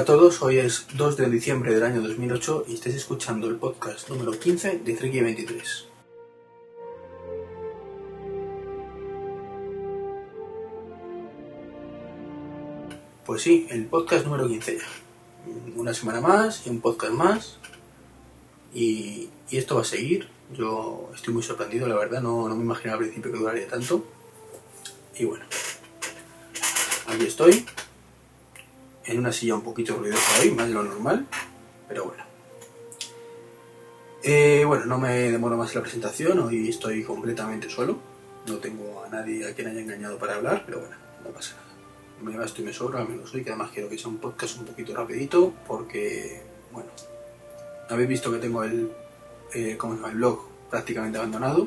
Hola a todos, hoy es 2 de diciembre del año 2008 y estáis escuchando el podcast número 15 de Treki 23. Pues sí, el podcast número 15 ya. Una semana más y un podcast más. Y, y esto va a seguir. Yo estoy muy sorprendido, la verdad, no, no me imaginaba al principio que duraría tanto. Y bueno, aquí estoy en una silla un poquito ruidosa hoy, más de lo normal, pero bueno. Eh, bueno, no me demoro más la presentación, hoy estoy completamente solo, no tengo a nadie a quien haya engañado para hablar, pero bueno, no pasa nada. Me basto y me sobra, menos hoy, que además quiero que sea un podcast un poquito rapidito, porque, bueno, habéis visto que tengo el, eh, ¿cómo se llama? el blog prácticamente abandonado,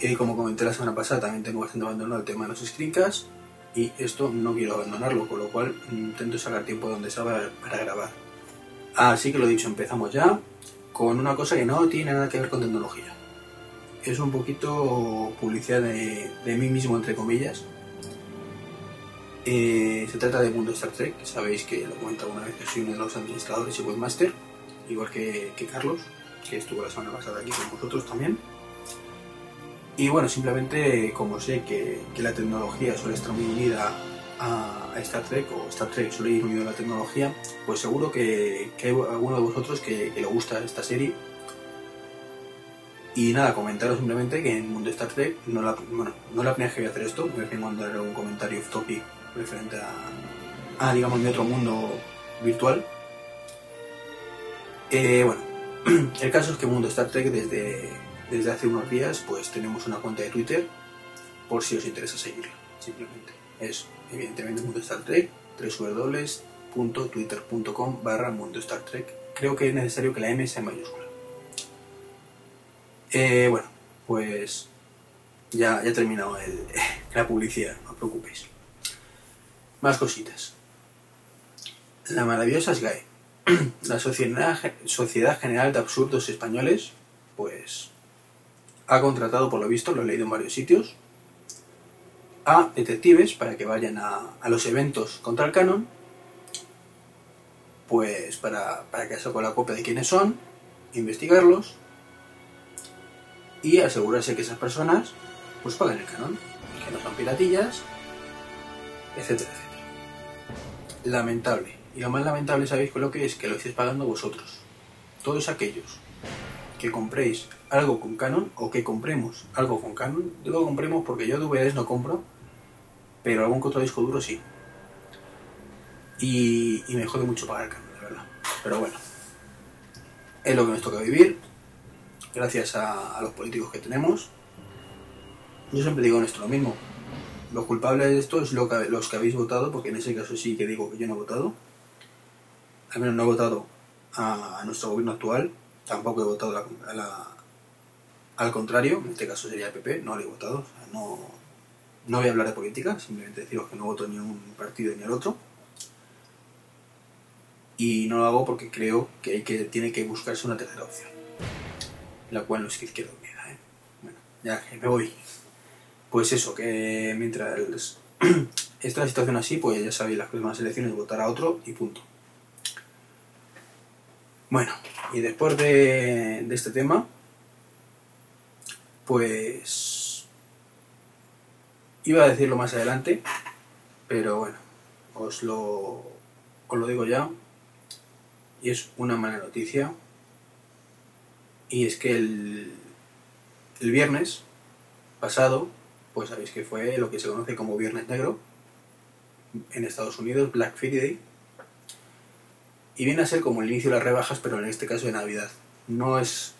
y como comenté la semana pasada, también tengo bastante abandonado el tema de los screencasts, y esto no quiero abandonarlo, con lo cual intento sacar tiempo donde sabe para grabar. Así que lo dicho, empezamos ya con una cosa que no tiene nada que ver con tecnología. Es un poquito publicidad de, de mí mismo, entre comillas. Eh, se trata de Mundo Star Trek, sabéis que lo he comentado una vez que soy uno de los administradores y webmaster, igual que, que Carlos, que estuvo la semana pasada aquí con vosotros también. Y bueno, simplemente como sé que, que, la tecnología suele estar muy unida a, Star Trek, o Star Trek suele ir unido a la tecnología, pues seguro que, que hay alguno de vosotros que, le gusta esta serie. Y nada, comentaros simplemente que en Mundo Star Trek, no la, bueno, no la primera vez que voy a hacer esto, voy a mandar un comentario off topic referente a, a, digamos, mi otro mundo virtual. Eh, bueno, el caso es que Mundo Star Trek desde desde hace unos días pues tenemos una cuenta de Twitter por si os interesa seguirla simplemente. Es evidentemente Mundo Star Trek www.twitter.com barra Mundo Star Trek. Creo que es necesario que la M sea mayúscula. Eh, bueno pues ya, ya he terminado el, la publicidad no os preocupéis. Más cositas. La maravillosa SGAE la Sociedad, Sociedad General de Absurdos Españoles pues ha contratado, por lo visto, lo he leído en varios sitios, a detectives para que vayan a, a los eventos contra el canon, pues para, para que con la copia de quiénes son, investigarlos y asegurarse que esas personas pues paguen el canon, que no son piratillas, etcétera, etcétera. Lamentable. Y lo más lamentable, ¿sabéis con lo que es? Que lo estéis pagando vosotros. Todos aquellos que compréis algo con Canon o que compremos algo con Canon. Digo compremos porque yo DVDs no compro, pero algún otro disco duro sí. Y, y me jode mucho pagar Canon, la verdad. Pero bueno, es lo que nos toca vivir, gracias a, los políticos que tenemos. Yo siempre digo esto lo mismo. Los culpables de esto es los que habéis votado, porque en ese caso sí que digo que yo no he votado. Al menos no he votado a nuestro gobierno actual, tampoco he votado a la, la, al contrario, en este caso sería el PP, no lo he votado. No, no voy a hablar de política, simplemente deciros que no voto ni un partido ni al otro. Y no lo hago porque creo que, hay que tiene que buscarse una tercera opción, la cual no es que izquierda unida. ¿eh? Bueno, ya que me voy. Pues eso, que mientras está la situación así, pues ya sabéis, las próximas elecciones votar a otro y punto. Bueno, y después de, este tema, pues iba a decirlo más adelante, pero bueno, os lo, os lo digo ya, y es una mala noticia, y es que el, el viernes pasado, pues sabéis que fue lo que se conoce como Viernes Negro, en Estados Unidos, Black Friday, y viene a ser como el inicio de las rebajas, pero en este caso de Navidad. No es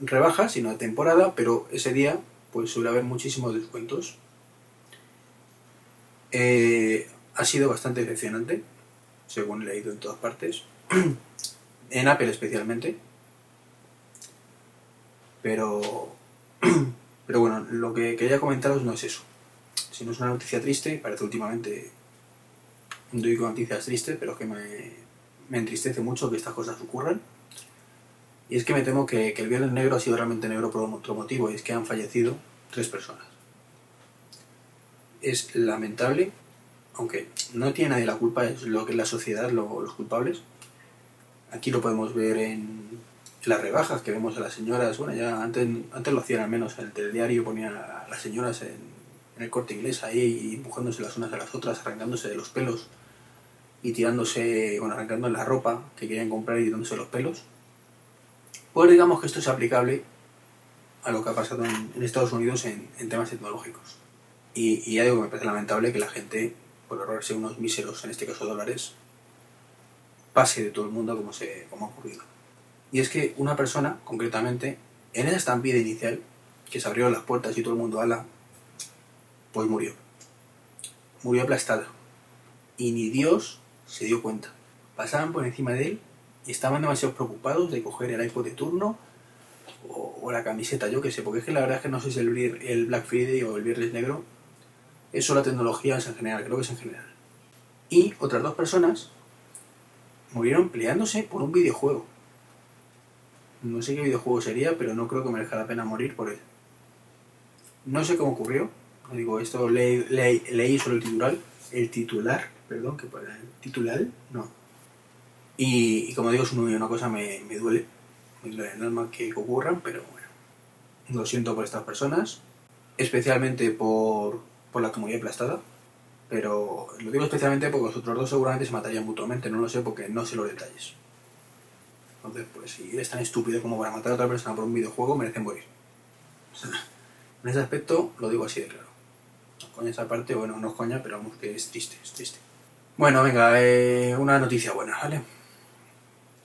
rebaja, sino de temporada, pero ese día pues suele haber muchísimos descuentos. Eh, ha sido bastante decepcionante, según he leído en todas partes, en Apple especialmente. Pero, pero bueno, lo que quería comentaros no es eso. Si no es una noticia triste, parece últimamente doy con noticias tristes, pero que me, me entristece mucho que estas cosas ocurran. Y es que me temo que, el Viernes Negro ha sido realmente negro por otro motivo, y es que han fallecido tres personas. Es lamentable aunque no tiene nadie la culpa, es lo que es la sociedad, lo- los culpables. Aquí lo podemos ver en las rebajas que vemos a las señoras. Bueno, ya antes, antes lo hacían al menos en el telediario, ponían a las señoras en, el corte inglés ahí, empujándose las unas a las otras, arrancándose de los pelos y tirándose, bueno, arrancando la ropa que querían comprar y tirándose los pelos. Pues digamos que esto es aplicable a lo que ha pasado en, en Estados Unidos en, en temas tecnológicos. Y, y ya digo que me parece lamentable que la gente, por ahorrarse unos míseros, en este caso dólares, pase de todo el mundo como, se, como ha ocurrido. Y es que una persona, concretamente, en esa estampida inicial, que se abrieron las puertas y todo el mundo ala, pues murió. Murió aplastada. Y ni Dios se dio cuenta. Pasaban por encima de él y estaban demasiado preocupados de coger el iPod de turno o, la camiseta, yo que sé, porque es que la verdad es que no sé si el, Black Friday o el Viernes Negro es solo tecnología es en general, creo que es en general. Y otras dos personas murieron peleándose por un videojuego. No sé qué videojuego sería, pero no creo que merezca la pena morir por él. No sé cómo ocurrió. Digo esto, leí, leí, leí solo el titular. El titular, perdón, que para el titular, no. Y, como digo, es una, cosa me, me duele. Me duele el alma que ocurran, pero bueno. Lo siento por estas personas. Especialmente por, por la comunidad aplastada. Pero lo digo especialmente porque los otros dos seguramente se matarían mutuamente. No lo sé porque no sé los detalles. Entonces, pues si eres tan estúpido como para matar a otra persona por un videojuego, merecen morir. En ese aspecto lo digo así de claro. Con esa parte, bueno, no es coña, pero vamos, que es triste, es triste. Bueno, venga, eh, una noticia buena, ¿vale?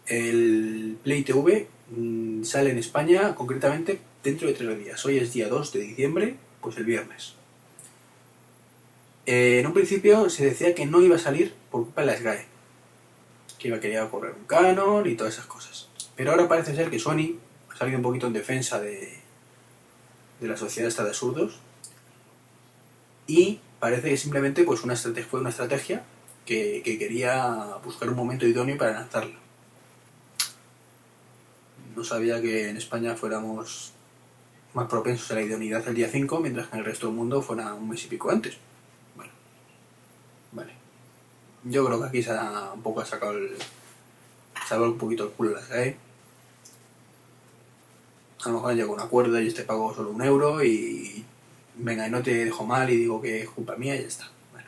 El Play TV mm, sale en España concretamente dentro de tres días. Hoy es día 2 de diciembre, pues el viernes. Eh, en un principio se decía que no iba a salir por culpa de la SGAE, que iba a querer correr un canon y todas esas cosas. Pero ahora parece ser que Sony ha salido un poquito en defensa de, de la sociedad esta de absurdos y parece que simplemente pues una estrategia, fue una estrategia que, que quería buscar un momento idóneo para lanzarla. No sabía que en España fuéramos más propensos a la idoneidad el día 5, mientras que en el resto del mundo fuera un mes y pico antes. Bueno, vale. Yo creo que aquí se ha un poco sacado el. Se un poquito el culo la SGAE. A lo mejor llega un acuerdo y este pago solo un euro y. Venga, y no te dejo mal y digo que es culpa mía y ya está. Bueno.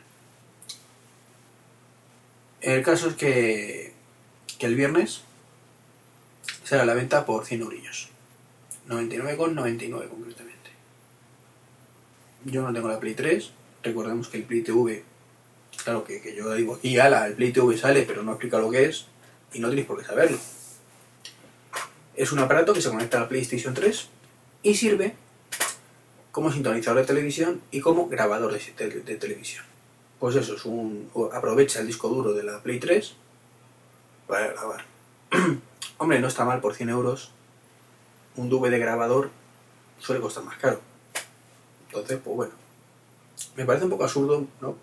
El caso es que. que el viernes será la venta por 100 eurillos. 99,99 concretamente. Yo no tengo la Play 3. Recordemos que el Play TV, claro que, que yo digo aquí, ala, el Play TV sale, pero no explica lo que es y no tenéis por qué saberlo. Es un aparato que se conecta a la PlayStation 3 y sirve como sintonizador de televisión y como grabador de, televisión. Pues eso, es un, aprovecha el disco duro de la Play 3 para grabar. Hombre, no está mal por 100 euros. Un DVD grabador suele costar más caro. Entonces, pues bueno. Me parece un poco absurdo, ¿no?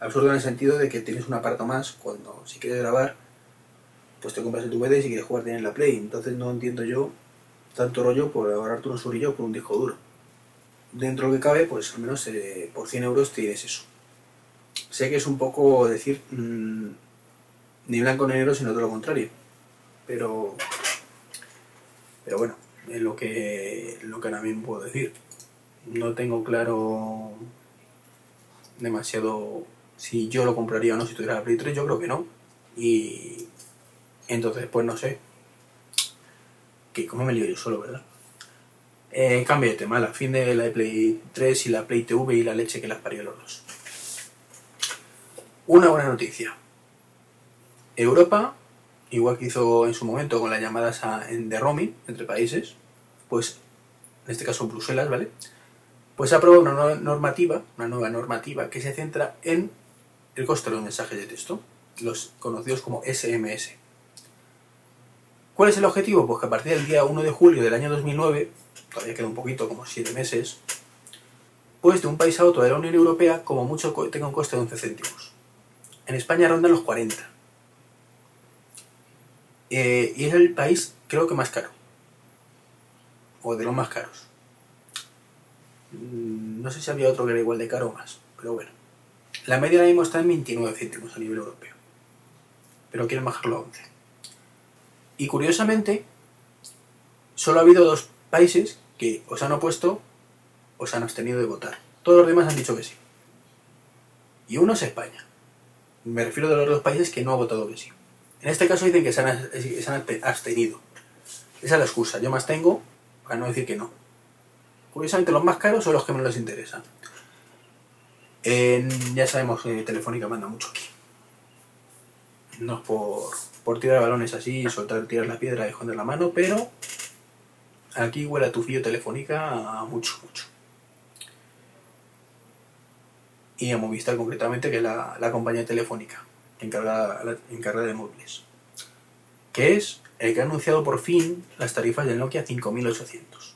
Absurdo en el sentido de que tienes un aparato más cuando si quieres grabar, pues te compras el DVD y si quieres jugar tienes la Play. Entonces no entiendo yo tanto rollo por ahorrarte unos eurillos por un disco duro. Dentro de lo que cabe, pues al menos eh, por 100 euros tienes eso. Sé que es un poco decir mm, ni blanco ni negro, sino todo lo contrario. Pero, pero bueno, es lo que, lo que ahora mismo puedo decir. No tengo claro demasiado si yo lo compraría o no si tuviera la Play 3, yo creo que no. Y entonces, pues no sé. Que como me lío yo solo, ¿verdad? Eh, cambio de tema, la fin de la Play 3 y la Play TV y la leche que las parió los dos. Una buena noticia. Europa, igual que hizo en su momento con las llamadas en de roaming entre países, pues en este caso Bruselas, ¿vale? Pues aprobado una nueva normativa, una nueva normativa que se centra en el coste de los mensajes de texto, los conocidos como SMS. ¿Cuál es el objetivo? Pues que a partir del día 1 de julio del año 2009, todavía queda un poquito, como 7 meses, pues de un país a otro de la Unión Europea, como mucho tenga un coste de 11 céntimos. En España rondan los 40. Eh, y es el país, creo que más caro. O de los más caros. Mm, No sé si había otro que era igual de caro o más, pero bueno. La media ahora mismo está en 29 céntimos a nivel europeo. Pero quieren bajarlo a 11. Y curiosamente, solo ha habido dos países que os han opuesto o se han abstenido de votar. Todos los demás han dicho que sí. Y uno es España. Me refiero a los dos países que no ha votado que sí. En este caso dicen que se han, se han abstenido. Esa es la excusa. Yo más tengo para no decir que no. Curiosamente los más caros son los que menos les interesan. ya sabemos que Telefónica manda mucho aquí. No es por, por tirar balones así, soltar, tirar la piedra y esconder la mano, pero aquí huele a tufillo Telefónica mucho, mucho. Y a Movistar concretamente, que es la, compañía telefónica encargada, encargada de móviles. Que es el que ha anunciado por fin las tarifas del Nokia 5800.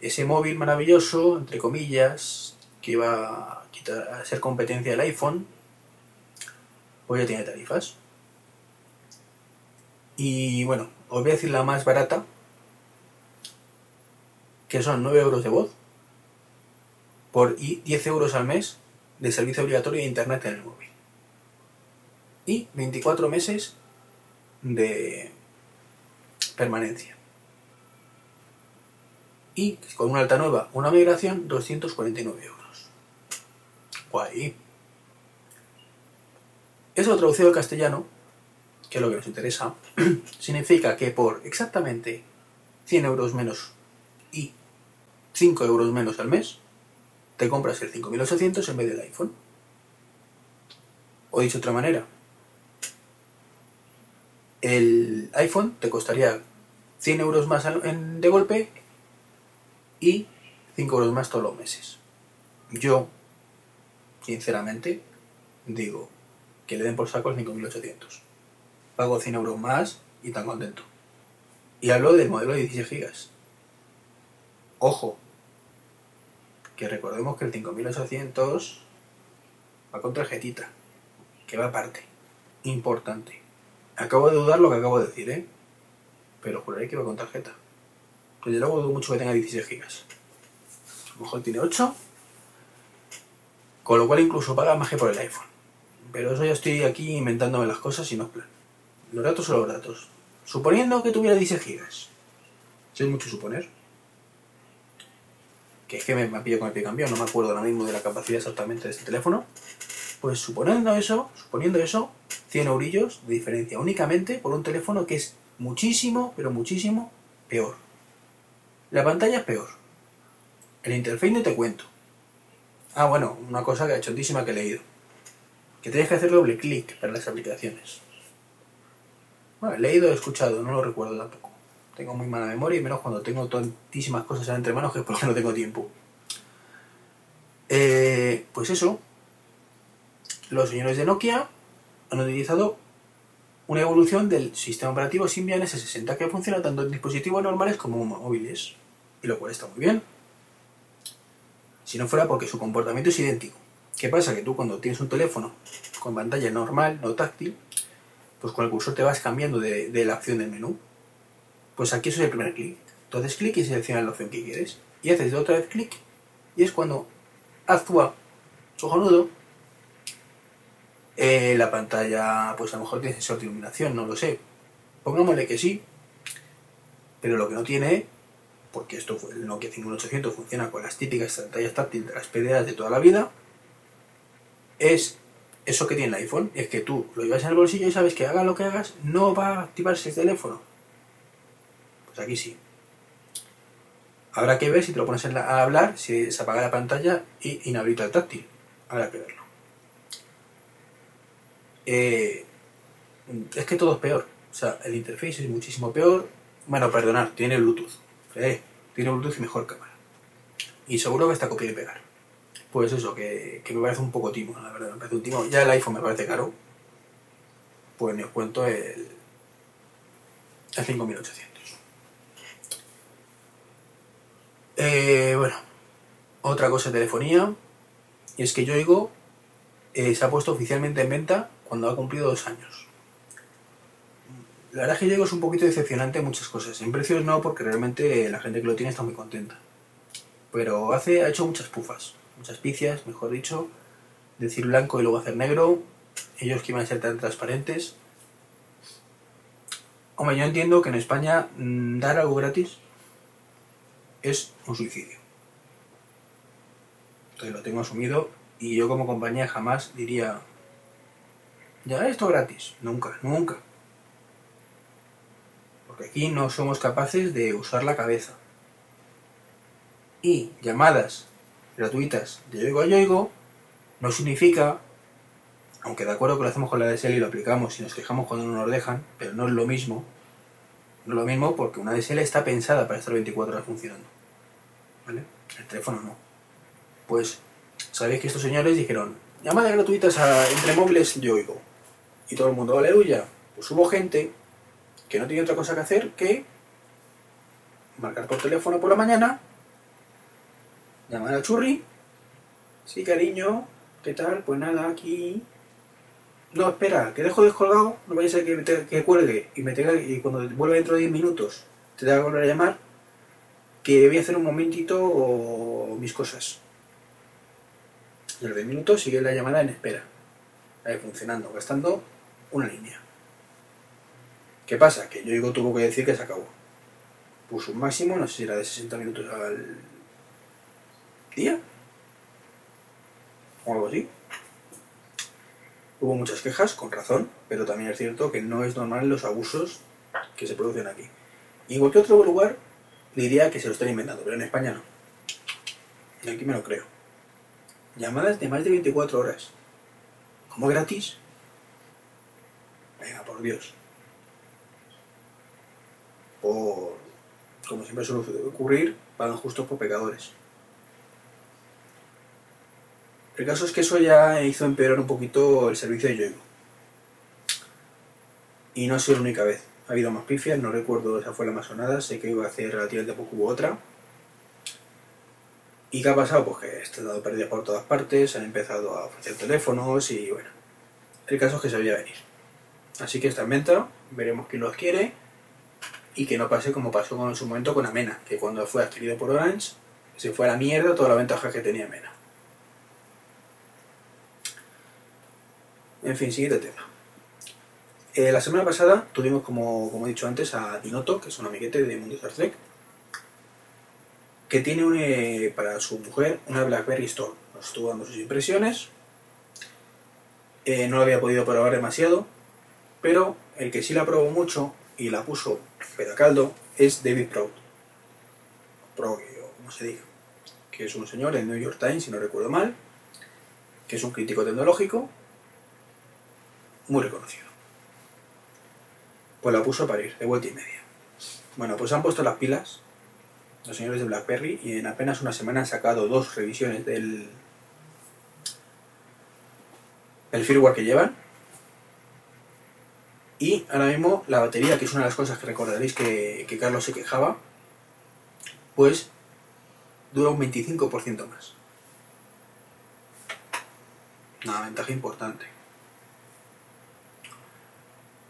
Ese móvil maravilloso, entre comillas, que iba a, quitar, a ser competencia del iPhone, pues ya tiene tarifas. Y bueno, os voy a decir la más barata, que son 9 euros de voz por 10 euros al mes de servicio obligatorio de internet en el móvil. Y 24 meses de permanencia. Y con una alta nueva, una migración, 249 euros. Guay. Eso traducido al castellano, que es lo que nos interesa, significa que por exactamente 100 euros menos y 5 euros menos al mes, te compras el 5800 en vez del iPhone. O dicho de otra manera, el iPhone te costaría 100 euros más de golpe y 5 euros más todos los meses. Yo, sinceramente, digo que le den por saco el 5800. Pago 100 euros más y tan contento. Y hablo del modelo de 16 GB. Ojo, que recordemos que el 5800 va con tarjetita, que va aparte. Importante. Acabo de dudar lo que acabo de decir, ¿eh? Pero juraré que va con tarjeta. Desde luego dudo mucho que tenga 16 GB. A lo mejor tiene 8. Con lo cual incluso paga más que por el iPhone. Pero eso ya estoy aquí inventándome las cosas y no es plan. Los datos son los datos. Suponiendo que tuviera 16 GB. Si es mucho suponer que es que me, pillo con el pie cambiado, no me acuerdo ahora mismo de la capacidad exactamente de este teléfono, pues suponiendo eso, suponiendo eso, 100 eurillos de diferencia únicamente por un teléfono que es muchísimo, pero muchísimo peor. La pantalla es peor. El interface no te cuento. Ah, bueno, una cosa que chontísima que he leído. Que tienes que hacer doble clic para las aplicaciones. Bueno, he leído, he escuchado, no lo recuerdo tampoco. Tengo muy mala memoria y menos cuando tengo tantísimas cosas entre manos que por lo no tengo tiempo. Eh, pues eso, los señores de Nokia han utilizado una evolución del sistema operativo Symbian S60 que funciona tanto en dispositivos normales como en móviles, y lo cual está muy bien. Si no fuera porque su comportamiento es idéntico. ¿Qué pasa? Que tú cuando tienes un teléfono con pantalla normal, no táctil, pues con el cursor te vas cambiando de, la opción del menú. Pues aquí eso es el primer clic. Entonces clic y selecciona la opción que quieres. Y haces otra vez clic y es cuando actúa cojonudo. Eh, la pantalla, pues a lo mejor tiene sensor de iluminación, no lo sé. Pongámosle que sí, pero lo que no tiene, porque esto fue el Nokia 5800 funciona con las típicas pantallas táctiles de las PDAs de toda la vida, es eso que tiene el iPhone, es que tú lo llevas en el bolsillo y sabes que haga lo que hagas, no va a activarse el teléfono. Pues aquí sí. Habrá que ver si te lo pones a hablar, si se apaga la pantalla y inhabilita el táctil. Habrá que verlo. Eh, es que todo es peor. O sea, el interface es muchísimo peor. Bueno, perdonar, tiene Bluetooth. Eh, tiene Bluetooth y mejor cámara. Y seguro que está copiar y pegar. Pues eso, que, me parece un poco timo, la verdad. Me parece un timo. Ya el iPhone me parece caro. Pues ni os cuento el, el 5800. Eh, bueno, otra cosa de telefonía, y es que Yoigo eh, se ha puesto oficialmente en venta cuando ha cumplido dos años. La verdad es que Yoigo es un poquito decepcionante en muchas cosas. En precios no, porque realmente la gente que lo tiene está muy contenta. Pero hace, ha hecho muchas pufas, muchas picias, mejor dicho, decir blanco y luego hacer negro, ellos que iban a ser tan transparentes. Hombre, yo entiendo que en España mm, dar algo gratis es un suicidio. Entonces lo tengo asumido y yo como compañía jamás diría, ya esto gratis. Nunca, nunca. Porque aquí no somos capaces de usar la cabeza. Y llamadas gratuitas de yoigo a yoigo no significa, aunque de acuerdo que lo hacemos con la DSL y lo aplicamos y nos quejamos cuando no nos dejan, pero no es lo mismo. No es lo mismo porque una DSL está pensada para estar 24 horas funcionando. ¿Vale? El teléfono no. Pues sabéis que estos señores dijeron, llamadas gratuitas a, entre móviles yo oigo. Y todo el mundo, aleluya. Pues hubo gente que no tenía otra cosa que hacer que marcar por teléfono por la mañana, llamar al churri, sí cariño, ¿qué tal? Pues nada, aquí... No, espera, que dejo descolgado, no vaya a ser que, que cuelgue y me tenga y cuando vuelva dentro de 10 minutos te tenga que volver a llamar, que voy a hacer un momentito o mis cosas. Y a los 10 minutos sigue la llamada en espera. Ahí funcionando, gastando una línea. ¿Qué pasa? Que yo digo tuvo que decir que se acabó. Puso un máximo, no sé si era de 60 minutos al O algo así. Hubo muchas quejas, con razón, pero también es cierto que no es normal los abusos que se producen aquí. Y en cualquier otro lugar diría que se lo están inventando, pero en España no. Y aquí me lo creo. Llamadas de más de 24 horas. ¿Cómo gratis? Venga, por Dios. Por... Como siempre suele ocurrir, pagan justos por pecadores. El caso es que eso ya hizo empeorar un poquito el servicio de Yoigo. Y no ha sido la única vez. Ha habido más pifias, no recuerdo esa fue la más sonada, sé que iba a hacer relativamente poco hubo otra. ¿Y qué ha pasado? Pues que está dado pérdidas por todas partes, han empezado a ofrecer teléfonos y bueno. El caso es que se veía venir. Así que está en venta, veremos quién los quiere y que no pase como pasó en su momento con Amena, que cuando fue adquirido por Orange se fue a la mierda toda la ventaja que tenía Amena. En fin, siguiente tema. Eh, la semana pasada tuvimos, como, como he dicho antes, a Dinoto, que es un amiguete de Mundo Star que tiene eh, para su mujer una BlackBerry Storm. Nos estuvo dando sus impresiones. Eh, no la había podido probar demasiado, pero el que sí la probó mucho y la puso pero a caldo es David Proud. Proud, como se diga. Que es un señor del New York Times, si no recuerdo mal, que es un crítico tecnológico muy reconocido. Pues la puso a parir, de vuelta y media. Bueno, pues han puesto las pilas los señores de BlackBerry y en apenas una semana han sacado dos revisiones del el firmware que llevan y ahora mismo la batería, que es una de las cosas que recordaréis que, que Carlos se quejaba, pues dura un 25% más. Una ventaja importante.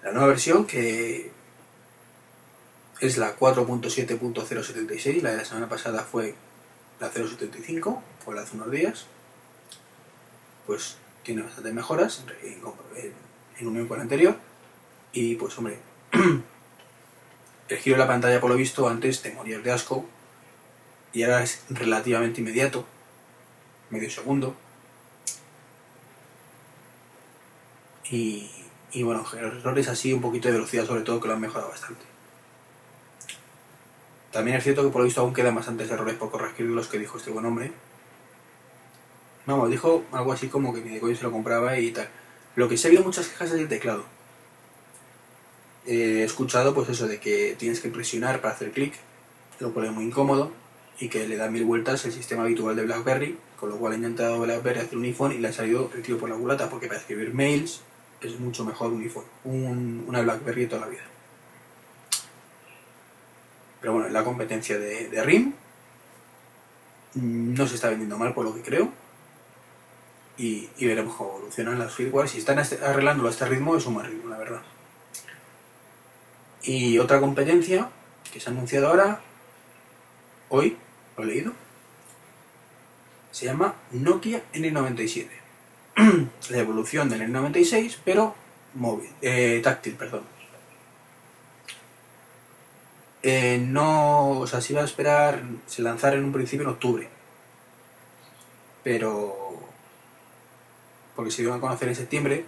La nueva versión que es la 4.7.076, la de la semana pasada fue la 0.75, fue la hace unos días, pues tiene bastantes mejoras en, en- en unión con la anterior. Y pues hombre, el giro de la pantalla por lo visto antes te morías de asco y ahora es relativamente inmediato, medio segundo. Y, y bueno, errores así, un poquito de velocidad sobre todo que lo han mejorado bastante. También es cierto que por lo visto aún quedan bastantes errores por corregir los que dijo este buen hombre. Vamos, dijo algo así como que ni de se lo compraba y tal. Lo que sí ha habido muchas quejas es del teclado. Eh, he escuchado pues eso de que tienes que presionar para hacer clic, lo cual es muy incómodo y que le da mil vueltas el sistema habitual de BlackBerry, con lo cual he intentado BlackBerry hacer un iPhone y le ha salido el tío por la culata porque para escribir mails es mucho mejor un iPhone, un- una BlackBerry toda la vida. Pero bueno, la competencia de, de RIM mm, no se está vendiendo mal por lo que creo y, y veremos cómo evolucionan las firmware. Si están este- arreglándolo a este ritmo es un buen ritmo, la verdad. Y otra competencia que se ha anunciado ahora, hoy, lo he leído, se llama Nokia N97. la evolución del N96, pero móvil, eh, táctil, perdón. Eh, no, o sea, se iba a esperar, se lanzar en un principio en octubre, pero porque se iban a conocer en septiembre,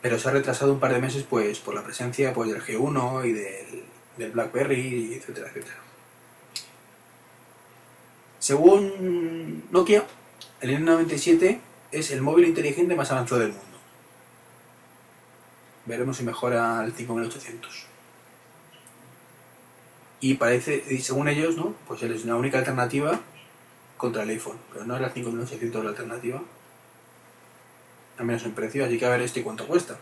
pero se ha retrasado un par de meses pues por la presencia pues del G1 y del, del BlackBerry, etcétera, etcétera. Según Nokia, el N97 es el móvil inteligente más avanzado del mundo. Veremos si mejora el 5800. Y parece, y según ellos, ¿no? Pues es la única alternativa contra el iPhone. Pero no era el 5800 la alternativa. Al menos en precio, así que a ver este cuánto cuesta.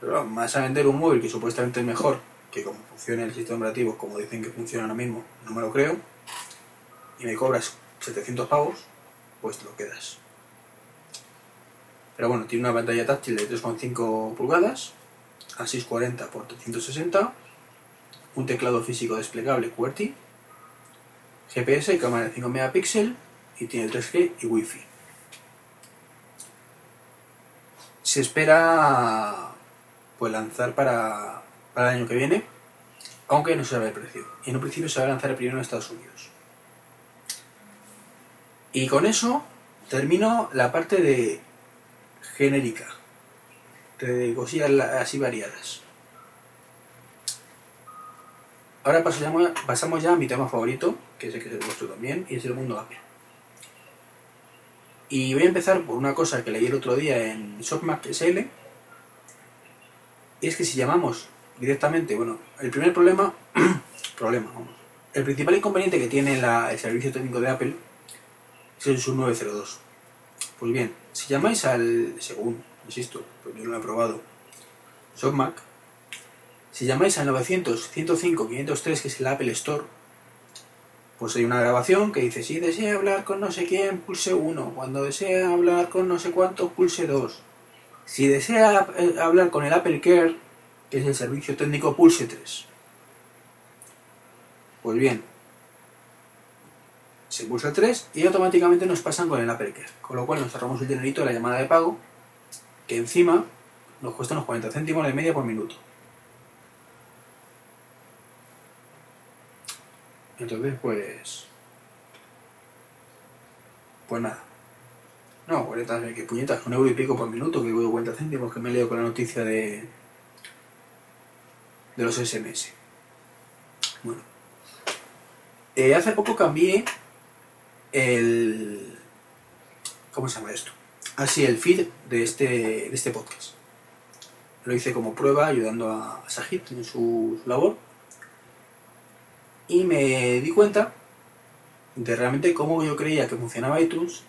Pero más a vender un móvil que supuestamente es mejor que como funciona el sistema operativo, como dicen que funciona ahora mismo, no me lo creo, y me cobras 700 pavos, pues te lo quedas. Pero bueno, tiene una pantalla táctil de 3,5 pulgadas, a 640 x 360, un teclado físico desplegable QWERTY, GPS y cámara de 5 megapíxeles y tiene 3G y Wi-Fi. Se espera pues lanzar para, para el año que viene, aunque no se sabe el precio. Y en un principio se va a lanzar primero en Estados Unidos. Y con eso termino la parte de genérica, de cosillas así variadas. Ahora pasamos, ya a mi tema favorito, que sé que es el vuestro también, y es el mundo Apple. Y voy a empezar por una cosa que leí el otro día en ShopMac SL, y es que si llamamos directamente, bueno, el primer problema, problema, vamos, el principal inconveniente que tiene el servicio técnico de Apple es el sub 902. Pues bien, si llamáis al, según, insisto, pues yo no lo he probado, ShopMac, si llamáis al 900 105 503, que es el Apple Store, pues hay una grabación que dice, si desea hablar con no sé quién, pulse 1, cuando desea hablar con no sé cuánto, pulse 2. Si desea eh, hablar con el Apple Care, que es el servicio técnico, pulse 3. Pues bien, se pulsa 3 y automáticamente nos pasan con el Apple Care, con lo cual nos ahorramos el dinerito de la llamada de pago, que encima nos cuesta unos 40 céntimos de media por minuto. Entonces, pues... Pues nada. No, 40, que puñetas, un euro y pico por minuto, que voy 40 céntimos, que me leo con la noticia de... de los SMS. Bueno. Eh, hace poco cambié el... ¿Cómo se llama esto? Así, el feed de este, de este podcast. Lo hice como prueba ayudando a Sajid en su labor y me di cuenta de realmente cómo yo creía que funcionaba iTunes,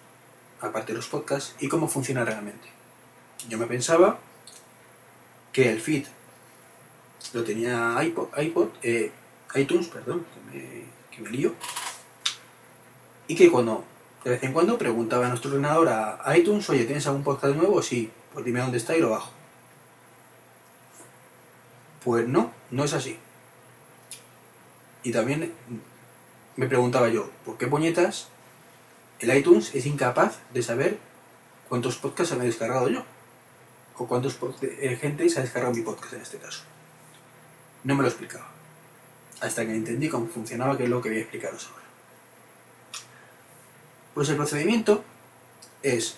aparte de los podcasts, y cómo funciona realmente. Yo me pensaba que el feed lo tenía iPod, iPod eh, iTunes, perdón, que me lío, y que cuando de vez en cuando preguntaba a nuestro ordenador a iTunes, oye, ¿tienes algún podcast nuevo? Sí, pues dime dónde está y lo bajo. Pues no, no es así. Y también me preguntaba yo, ¿por qué puñetas el iTunes es incapaz de saber cuántos podcasts he descargado yo? O cuántos eh, gente se ha descargado mi podcast en este caso. No me lo explicaba. Hasta que entendí cómo funcionaba, que es lo que voy a explicaros ahora. Pues el procedimiento es,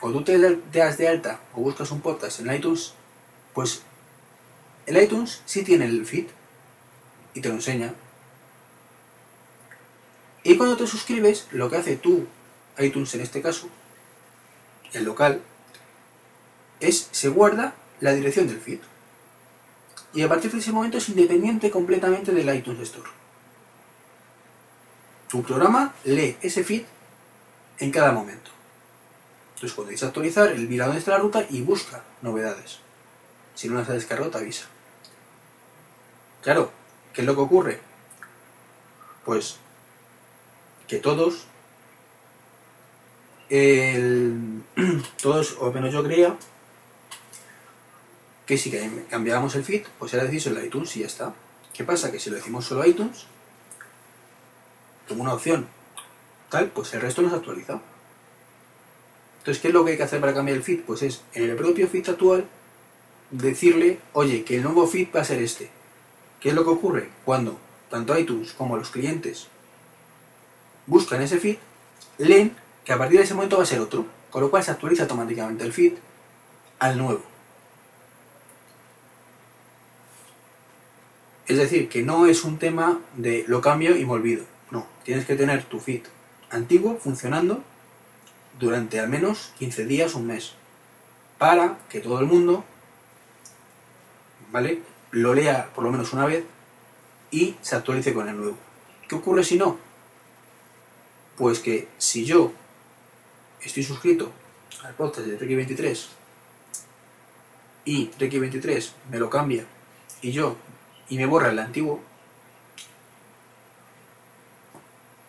cuando tú te das de alta o buscas un podcast en iTunes, pues el iTunes sí tiene el feed y te lo enseña y cuando te suscribes, lo que hace tú, iTunes en este caso, el local, es se guarda la dirección del feed. Y a partir de ese momento es independiente completamente del iTunes Store. Tu programa lee ese feed en cada momento. Entonces cuando dices actualizar, él mira dónde está la ruta y busca novedades. Si no las ha descargado, te avisa. Claro, ¿qué es lo que ocurre? Pues que todos, todos, o menos yo creía, que si cambiábamos el feed, pues era decir solo iTunes y ya está. ¿Qué pasa? Que si lo decimos solo iTunes, como una opción tal, pues el resto no se actualiza. Entonces, ¿qué es lo que hay que hacer para cambiar el feed? Pues es en el propio feed actual decirle, oye, que el nuevo feed va a ser este. ¿Qué es lo que ocurre? Cuando tanto iTunes como los clientes buscan ese feed, leen que a partir de ese momento va a ser otro, con lo cual se actualiza automáticamente el feed al nuevo. Es decir, que no es un tema de lo cambio y me olvido. No, tienes que tener tu feed antiguo funcionando durante al menos 15 días un mes para que todo el mundo ¿vale? lo lea por lo menos una vez y se actualice con el nuevo. ¿Qué ocurre si no? Pues que si yo estoy suscrito al podcast de Treki 23 y Treki 23 me lo cambia y yo y me borra el antiguo,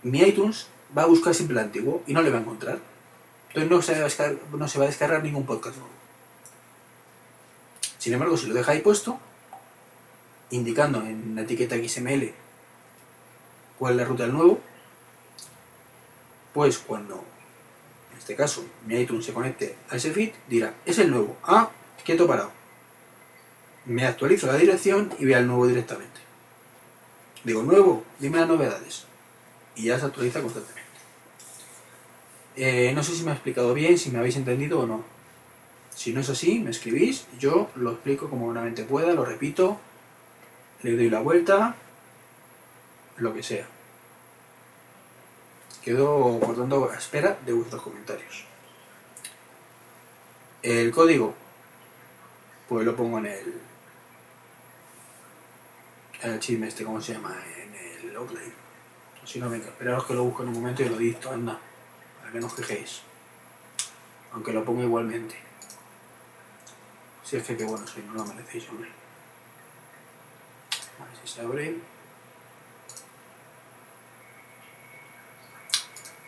mi iTunes va a buscar siempre el antiguo y no le va a encontrar. Entonces no se va a descargar, no se va a ningún podcast nuevo. Sin embargo, si lo deja ahí puesto, indicando en la etiqueta XML cuál es la ruta del nuevo, pues cuando, en este caso, mi iTunes se conecte a ese feed, dirá, es el nuevo. Ah, quieto parado. Me actualizo la dirección y vea el nuevo directamente. Digo, nuevo, dime las novedades. Y ya se actualiza constantemente. Eh, no sé si me ha explicado bien, si me habéis entendido o no. Si no es así, me escribís, yo lo explico como buenamente pueda, lo repito, le doy la vuelta, lo que sea. Quedo, tanto, a espera de vuestros comentarios. El código, pues lo pongo en el, el chisme este, ¿cómo se llama? En el outline. Si no, venga, esperaros que lo busco en un momento y lo dicto, anda, que no os quejéis. Aunque lo pongo igualmente. Si es que qué bueno soy, no lo merecéis, hombre. A ver si se abre.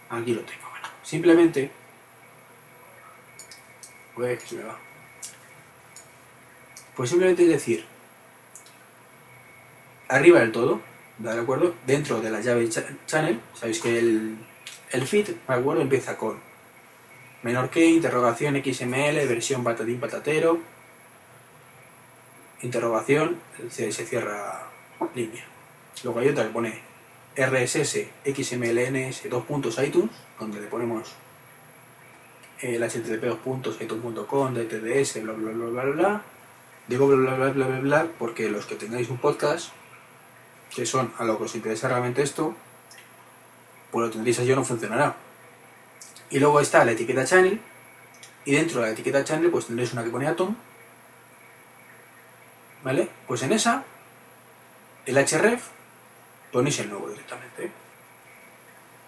Aquí lo tengo. Simplemente. Pues que se me va. Pues simplemente es decir, arriba del todo, ¿de acuerdo? Dentro de la llave cha- channel, sabéis que el, el feed, ¿de acuerdo? Empieza con menor que, interrogación XML, versión patatín patatero, interrogación, se, se cierra línea. Luego hay otra que pone RSS XMLNS dos puntos iTunes, donde le ponemos el http dos puntos iTunes.com, DTDS, bla bla bla bla bla. Digo bla bla bla bla bla bla porque los que tengáis un podcast, que son a lo que os interesa realmente esto, pues lo tendréis allí o no funcionará. Y luego está la etiqueta channel, y dentro de la etiqueta channel pues tendréis una que pone Atom, ¿vale? Pues en esa, el href, ponéis el nuevo directamente.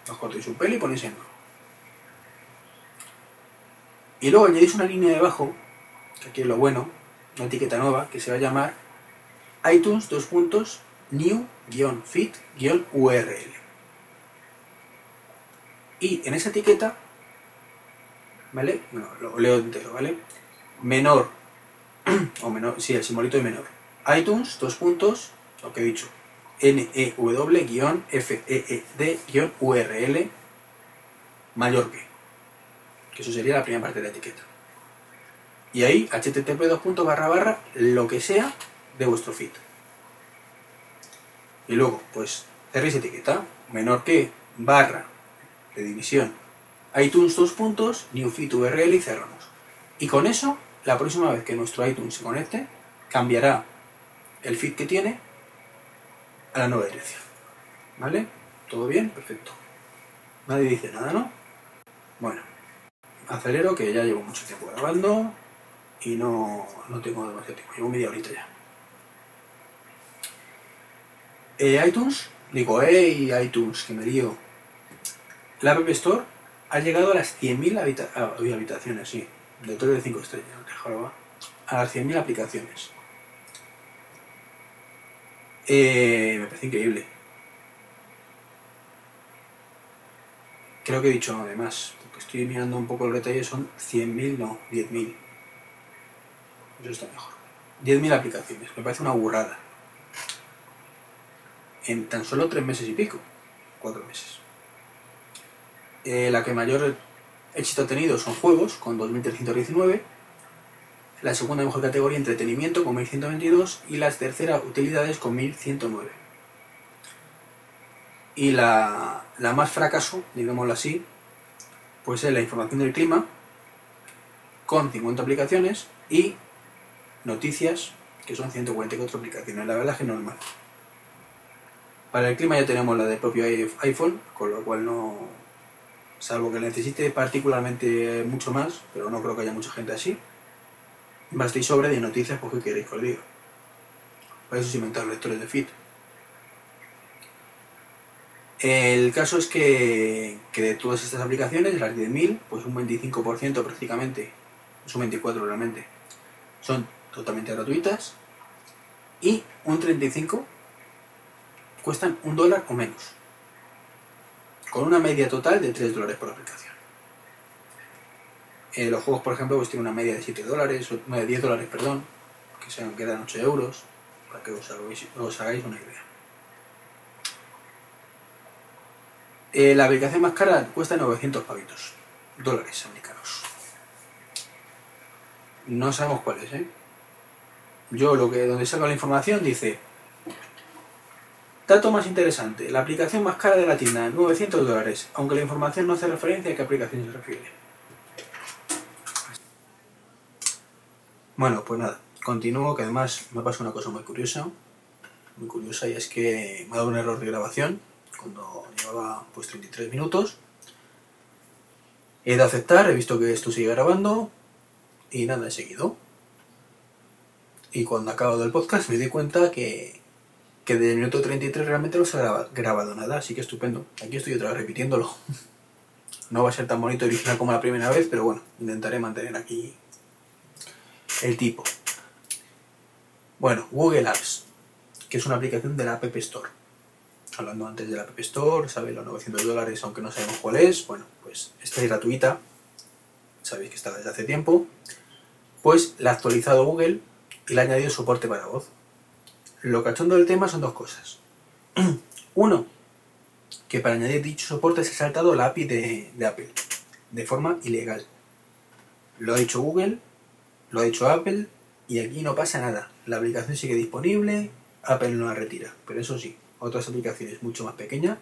Os cortéis un pelo y ponéis el nuevo. Y luego añadís una línea debajo, que aquí es lo bueno, una etiqueta nueva, que se va a llamar iTunes dos puntos new-fit-url. Y en esa etiqueta, ¿vale? Bueno, lo leo entero, ¿vale? Menor, o menor, sí, el simbolito de menor. iTunes, dos puntos, lo que he dicho, new-feed-url mayor que. Que eso sería la primera parte de la etiqueta. Y ahí, http dos puntos barra barra, lo que sea de vuestro feed. Y luego, pues, cerréis etiqueta, menor que, barra, de división, iTunes dos puntos, new feed URL y cerramos. Y con eso, la próxima vez que nuestro iTunes se conecte, cambiará el feed que tiene a la nueva dirección. ¿Vale? ¿Todo bien? Perfecto. Nadie dice nada, ¿no? Bueno, acelero que ya llevo mucho tiempo grabando y no, no tengo demasiado tiempo, llevo media horita ya. Eh, iTunes, digo, hey iTunes, que me lío. La App Store ha llegado a las 100.000 habita habitaciones, sí, de hotel de 5 estrellas, te jodas, a las 100.000 aplicaciones. Eh, me parece increíble. Creo que he dicho además, porque estoy mirando un poco los detalles, son 100.000, no, 10.000. Eso está mejor. 10.000 aplicaciones, me parece una burrada. En tan solo 3 meses y pico, 4 meses. Eh, la que mayor éxito tenido son juegos, con 2.319. La segunda mejor categoría, entretenimiento, con 1.122. Y la tercera, utilidades, con 1.109. Y la, la más fracaso, digámoslo así, pues es la información del clima, con 50 aplicaciones. Y noticias, que son 144 aplicaciones. La verdad es que no es mal. Para el clima ya tenemos la del propio iPhone, con lo cual no, salvo que necesite particularmente mucho más, pero no creo que haya mucha gente así. Basta y sobre de noticias, porque queréis que os diga. Para eso se inventaron lectores de feed. El caso es que, que de todas estas aplicaciones, las 10.000, pues un 25% prácticamente, es un 24% realmente, son totalmente gratuitas y un 35% cuestan un dólar o menos con una media total de 3 dólares por aplicación. Eh, los juegos, por ejemplo, pues tienen una media de 7 dólares, de 10 dólares, perdón, que se quedan 8 euros, para que os hagáis, una idea. Eh, la aplicación más cara cuesta 900 pavitos, dólares americanos. No sabemos cuál es, ¿eh? Yo lo que donde salga la información dice Dato más interesante, la aplicación más cara de la tienda, 900 dólares, aunque la información no hace referencia a qué aplicación se refiere. Bueno, pues nada, continúo, que además me pasa una cosa muy curiosa, muy curiosa, y es que me ha dado un error de grabación cuando llevaba pues 33 minutos. He de aceptar, he visto que esto sigue grabando, y nada, he seguido. Y cuando acabo del podcast me di cuenta que que desde minuto 33 realmente no se ha grabado nada, así que estupendo. Aquí estoy otra vez repitiéndolo. No va a ser tan bonito y original como la primera vez, pero bueno, intentaré mantener aquí el tipo. Bueno, Google Apps, que es una aplicación de la App Store. Hablando antes de la App Store, sabéis los 900 dólares, aunque no sabemos cuál es. Bueno, pues esta es gratuita, sabéis que está desde hace tiempo. Pues la ha actualizado Google y le ha añadido soporte para voz. Lo cachondo del tema son dos cosas. Uno, que para añadir dicho soporte se ha saltado la API de, Apple, de forma ilegal. Lo ha dicho Google, lo ha dicho Apple, y aquí no pasa nada. La aplicación sigue disponible, Apple no la retira. Pero eso sí, otras aplicaciones mucho más pequeñas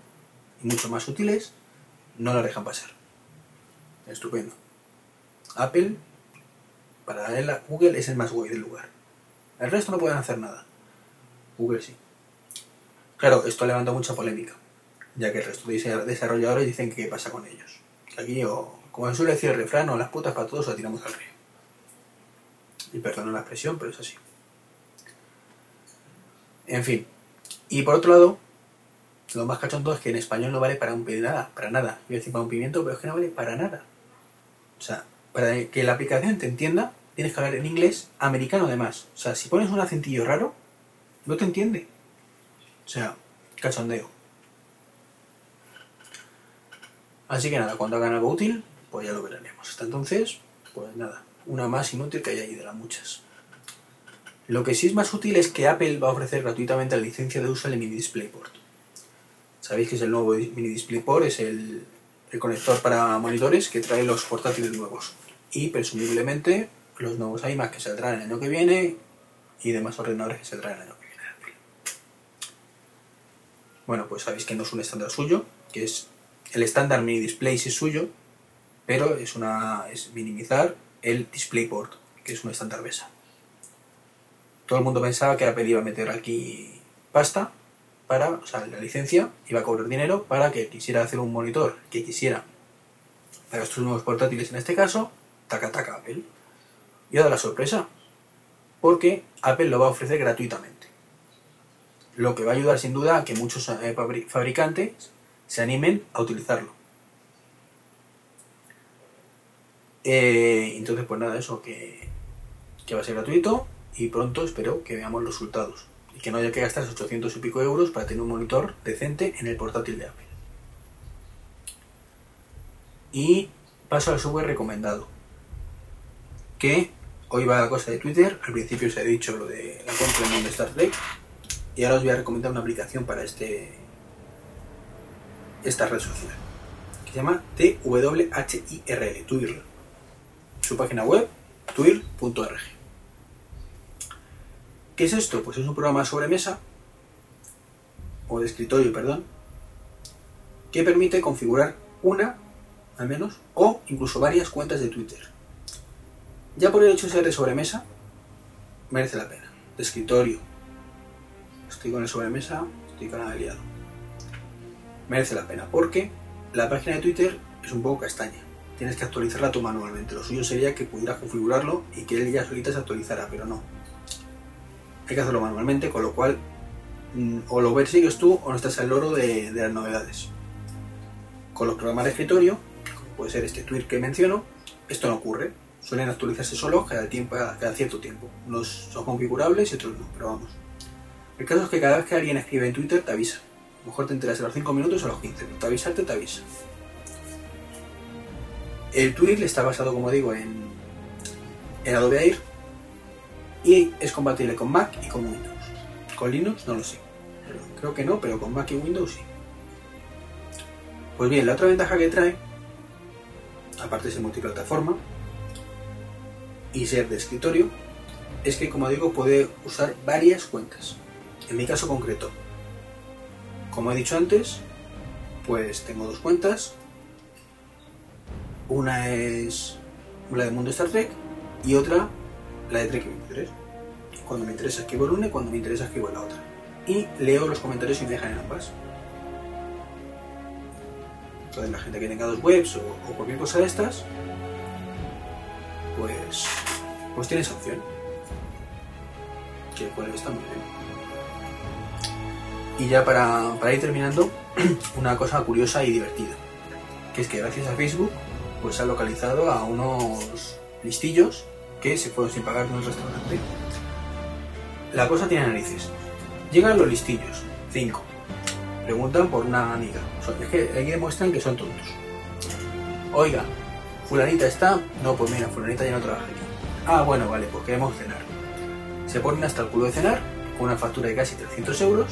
y mucho más útiles no la dejan pasar. Estupendo. Apple, para él, Google es el más guay del lugar. El resto no pueden hacer nada. Google sí. Claro, esto levanta mucha polémica, ya que el resto de desarrolladores dicen que qué pasa con ellos. Aquí, o, como se suele decir el refrán, o las putas para todos o tiramos al río. Y perdona la expresión, pero es así. En fin. Y por otro lado, lo más cachondo es que en español no vale para un nada, para nada. A decir para un pimiento, pero es que no vale para nada. O sea, para que la aplicación te entienda, tienes que hablar en inglés americano además. O sea, si pones un acentillo raro, no te entiende. O sea, cachondeo. Así que nada, cuando hagan algo útil, pues ya lo veremos. Hasta entonces, pues nada, una más inútil que hay ahí de las muchas. Lo que sí es más útil es que Apple va a ofrecer gratuitamente la licencia de uso del Mini DisplayPort. Sabéis que es el nuevo Mini DisplayPort, es el, el conector para monitores que trae los portátiles nuevos. Y presumiblemente los nuevos iMac que saldrán el año que viene y demás ordenadores que saldrán el año que viene. Bueno, pues sabéis que no es un estándar suyo, que es el estándar mini display sí es suyo, pero es una es minimizar el DisplayPort, que es un estándar BESA. Todo el mundo pensaba que Apple iba a meter aquí pasta para, o sea, la licencia iba a cobrar dinero para que quisiera hacer un monitor que quisiera para estos nuevos portátiles en este caso, taca taca Apple. Y dado la sorpresa, porque Apple lo va a ofrecer gratuitamente lo que va a ayudar sin duda a que muchos eh, fabricantes se animen a utilizarlo. Eh, entonces, pues nada, eso que, que va a ser gratuito y pronto espero que veamos los resultados y que no haya que gastar 800 y pico euros para tener un monitor decente en el portátil de Apple. Y paso al software recomendado, que hoy va la cosa de Twitter, al principio se ha dicho lo de la compra de Star Trek, y ahora os voy a recomendar una aplicación para este esta red social, que Se llama T-W-H-I-R-L, Twirl. Su página web, twirl.org. ¿Qué es esto? Pues es un programa sobre mesa, o de escritorio, perdón, que permite configurar una, al menos, o incluso varias cuentas de Twitter. Ya por el hecho de ser de sobremesa, merece la pena. De escritorio. Estoy con el sobremesa, estoy con el aliado. Merece la pena, porque la página de Twitter es un poco castaña. Tienes que actualizarla tú manualmente. Lo suyo sería que pudieras configurarlo y que él ya solita se actualizara, pero no. Hay que hacerlo manualmente, con lo cual mm, o lo persigues tú o no estás al loro de, las novedades. Con los programas de escritorio, como puede ser este tweet que menciono, esto no ocurre. Suelen actualizarse solo cada cierto tiempo. Unos son configurables y otros no, pero vamos. El caso es que cada vez que alguien escribe en Twitter te avisa. A lo mejor te enteras a los 5 minutos o a los 15. Te avisarte, te avisa. El tweet está basado, como digo, en, en Adobe Air y es compatible con Mac y con Windows. Con Linux no lo sé. Creo que no, pero con Mac y Windows sí. Pues bien, la otra ventaja que trae, aparte de ser multiplataforma y ser de escritorio, es que, como digo, puede usar varias cuentas. En mi caso concreto, como he dicho antes, pues tengo dos cuentas. Una es la de Mundo Star Trek y otra la de Trek 23. Cuando me interesa escribo una y cuando me interesa escribo la otra. Y leo los comentarios y me dejan en ambas. Entonces la gente que tenga dos webs o, cualquier cosa de estas, pues, pues tiene esa opción. Que pues está muy bien. Y ya para, para ir terminando, una cosa curiosa y divertida. Que es que gracias a Facebook, pues ha localizado a unos listillos que se fueron sin pagar en un restaurante. La cosa tiene narices. Llegan los listillos, cinco. Preguntan por una amiga. Es que ahí demuestran que son tontos. Oiga, fulanita está. No, pues mira, fulanita ya no trabaja aquí. Ah, bueno, vale, pues queremos cenar. Se ponen hasta el culo de cenar, con una factura de casi 300 euros.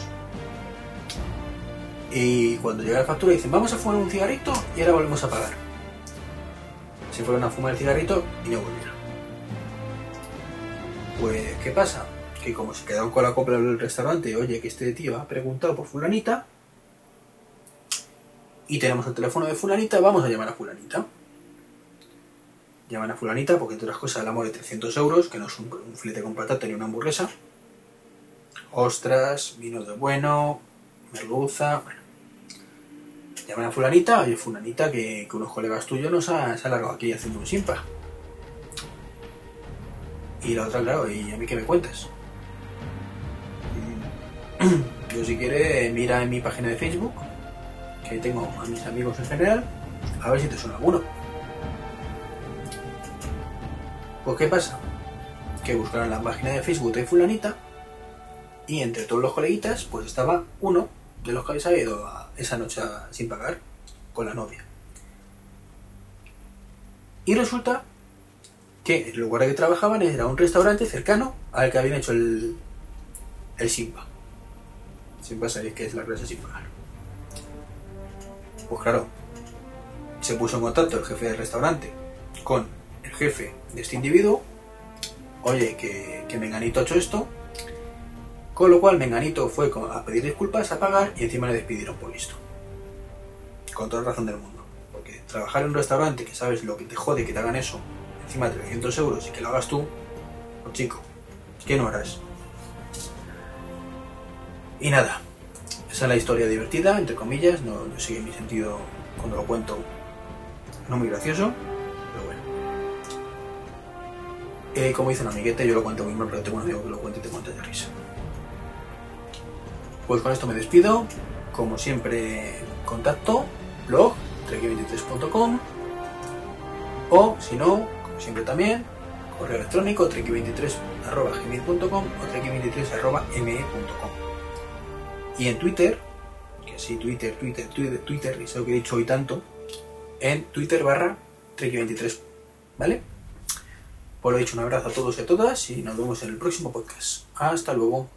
Y cuando llega la factura dicen, vamos a fumar un cigarrito y ahora volvemos a pagar. Se fueron a fumar el cigarrito y no volvieron. Pues, ¿qué pasa? Que como se quedaron con la copla del restaurante, oye, que este tío ha preguntado por fulanita, y tenemos el teléfono de fulanita, vamos a llamar a fulanita. Llaman a fulanita porque entre otras cosas el amor de 300 euros, que no es un, un filete con patata ni una hamburguesa. Ostras, vino de bueno, merluza, bueno. Llaman a fulanita, oye, fulanita, que, que unos colegas tuyos nos ha, se ha largado aquí haciendo un simpa. Y la otra, claro, ¿y a mí qué me cuentas? Mm, Yo si quieres, mira en mi página de Facebook, que tengo a mis amigos en general, a ver si te suena alguno. Pues ¿qué pasa? Que buscaron la página de Facebook de fulanita y entre todos los coleguitas pues estaba uno de los que había ido esa noche sin pagar con la novia. Y resulta que el lugar que trabajaban era un restaurante cercano al que habían hecho el, el Simpa. Simpa sabéis que es la clase sin pagar. Pues claro, se puso en contacto el jefe del restaurante con el jefe de este individuo. Oye, que, que Menganito ha hecho esto. Con lo cual Menganito fue a pedir disculpas, a pagar y encima le despidieron por listo. Con toda la razón del mundo. Porque trabajar en un restaurante que sabes lo que te jode que te hagan eso, encima de 300 euros y que lo hagas tú, pues chico, ¿qué no harás? Y nada, esa es la historia divertida, entre comillas, no, no sigue mi sentido cuando lo cuento, no muy gracioso, pero bueno. Eh, como dice un amiguete, yo lo cuento muy mal, pero tengo un amigo que lo cuenta y te cuenta de risa. Pues con esto me despido, como siempre, contacto, blog, trek23.com o si no, como siempre también, correo electrónico trek23.gmail.com o trek23.me.com y en Twitter, que sí, Twitter, Twitter, Twitter, Twitter, y sé lo que he dicho hoy tanto, en Twitter barra Trek23, ¿vale? Pues lo dicho, un abrazo a todos y a todas y nos vemos en el próximo podcast. Hasta luego.